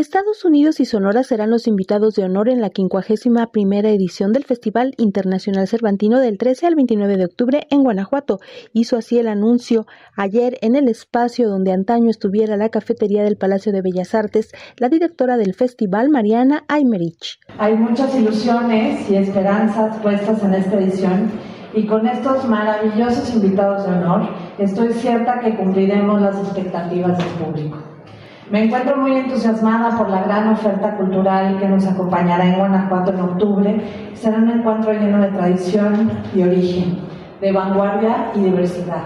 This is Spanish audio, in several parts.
Estados Unidos y Sonora serán los invitados de honor en la 51 primera edición del Festival Internacional Cervantino del 13 al 29 de octubre en Guanajuato. Hizo así el anuncio ayer en el espacio donde antaño estuviera la cafetería del Palacio de Bellas Artes, la directora del festival, Mariana Aymerich. Hay muchas ilusiones y esperanzas puestas en esta edición y con estos maravillosos invitados de honor estoy cierta que cumpliremos las expectativas del público. Me encuentro muy entusiasmada por la gran oferta cultural que nos acompañará en Guanajuato en octubre. Será un encuentro lleno de tradición y origen, de vanguardia y diversidad.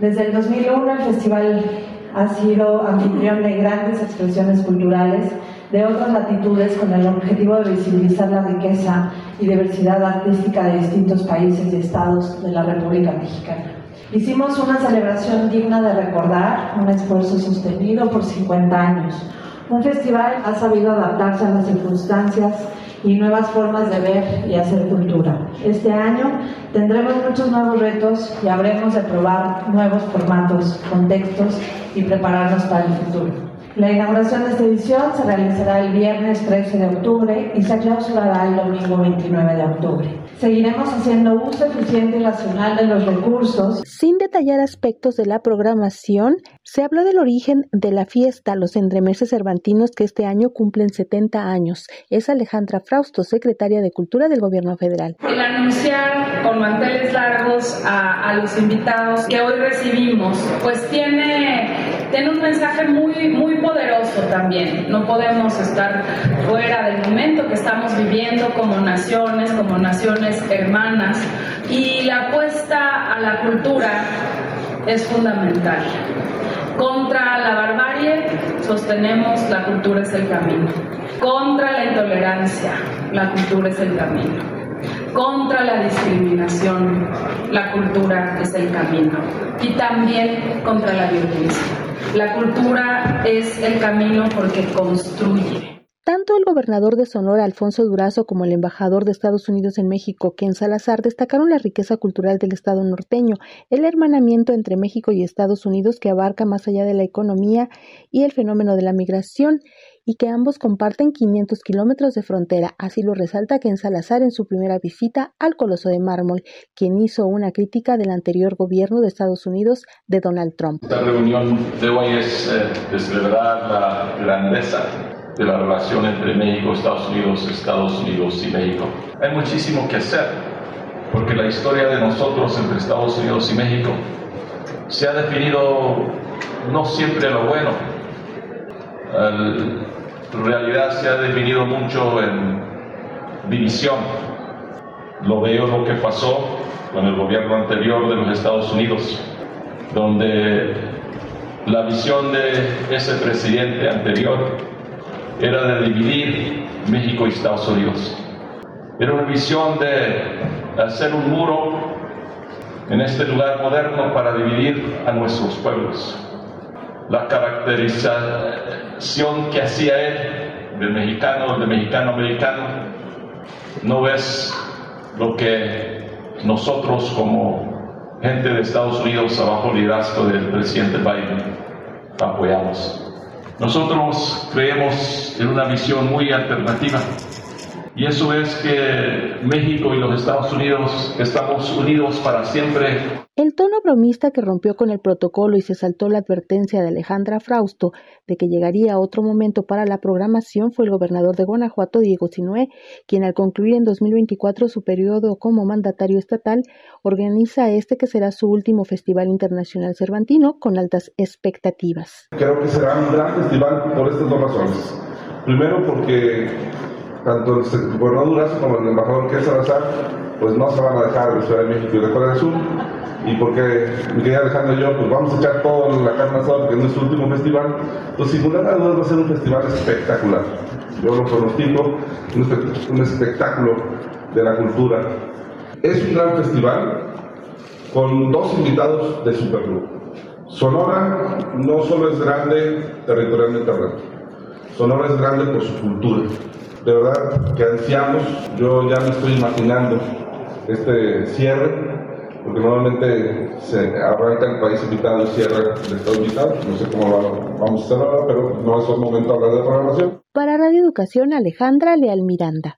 Desde el 2001 el festival ha sido anfitrión de grandes expresiones culturales de otras latitudes con el objetivo de visibilizar la riqueza y diversidad artística de distintos países y estados de la República Mexicana. Hicimos una celebración digna de recordar, un esfuerzo sostenido por 50 años. Un festival ha sabido adaptarse a las circunstancias y nuevas formas de ver y hacer cultura. Este año tendremos muchos nuevos retos y habremos de probar nuevos formatos, contextos y prepararnos para el futuro. La inauguración de esta edición se realizará el viernes 13 de octubre y se clausurará el domingo 29 de octubre. Seguiremos haciendo uso eficiente y racional de los recursos. Sin detallar aspectos de la programación, se habló del origen de la fiesta, los entremeses cervantinos que este año cumplen 70 años. Es Alejandra Frausto, secretaria de Cultura del Gobierno Federal. El anunciar con manteles largos a, a los invitados que hoy recibimos, pues tiene tiene un mensaje muy, muy poderoso también. No podemos estar fuera del momento que estamos viviendo como naciones, como naciones hermanas. Y la apuesta a la cultura es fundamental. Contra la barbarie sostenemos la cultura es el camino. Contra la intolerancia, la cultura es el camino contra la discriminación, la cultura es el camino. Y también contra la violencia. La cultura es el camino porque construye. Tanto el gobernador de Sonora, Alfonso Durazo, como el embajador de Estados Unidos en México, Ken Salazar, destacaron la riqueza cultural del Estado norteño, el hermanamiento entre México y Estados Unidos que abarca más allá de la economía y el fenómeno de la migración y que ambos comparten 500 kilómetros de frontera. Así lo resalta Ken Salazar en su primera visita al Coloso de Mármol, quien hizo una crítica del anterior gobierno de Estados Unidos de Donald Trump. Esta reunión de hoy es eh, la grandeza de la relación entre México, Estados Unidos, Estados Unidos y México. Hay muchísimo que hacer, porque la historia de nosotros entre Estados Unidos y México se ha definido no siempre lo bueno. El, realidad se ha definido mucho en división. Lo veo lo que pasó con el gobierno anterior de los Estados Unidos, donde la visión de ese presidente anterior era de dividir México y Estados Unidos. Era una visión de hacer un muro en este lugar moderno para dividir a nuestros pueblos. La caracterización que hacía él de mexicano, de mexicano-americano, no es lo que nosotros como gente de Estados Unidos, abajo liderazgo del presidente Biden, apoyamos. Nosotros creemos en una visión muy alternativa y eso es que México y los Estados Unidos estamos unidos para siempre. Tono bromista que rompió con el protocolo y se saltó la advertencia de Alejandra Frausto de que llegaría otro momento para la programación fue el gobernador de Guanajuato, Diego Sinué, quien al concluir en 2024 su periodo como mandatario estatal, organiza este que será su último Festival Internacional Cervantino con altas expectativas. Creo que será un gran festival por estas dos razones. Primero porque tanto el gobernador Durazo como el embajador que Salazar, pues no se van a dejar de Ciudad de México y de Corea del Sur. Y porque mi querida Alejandra y yo, pues vamos a echar todo en la carne asada porque es nuestro último festival. Pues sin duda alguna va a ser un festival espectacular. Yo lo pronostico, un, espectáculo de la cultura. Es un gran festival con dos invitados de supergrupo. Sonora no solo es grande territorialmente hablando, Sonora es grande por su cultura de verdad que ansiamos, yo ya me estoy imaginando este cierre porque normalmente se arranca el país invitado y cierra el estado invitado. No sé cómo vamos a ahora, pero no es el momento de hablar de programación. Para Radio Educación, Alejandra Leal Miranda.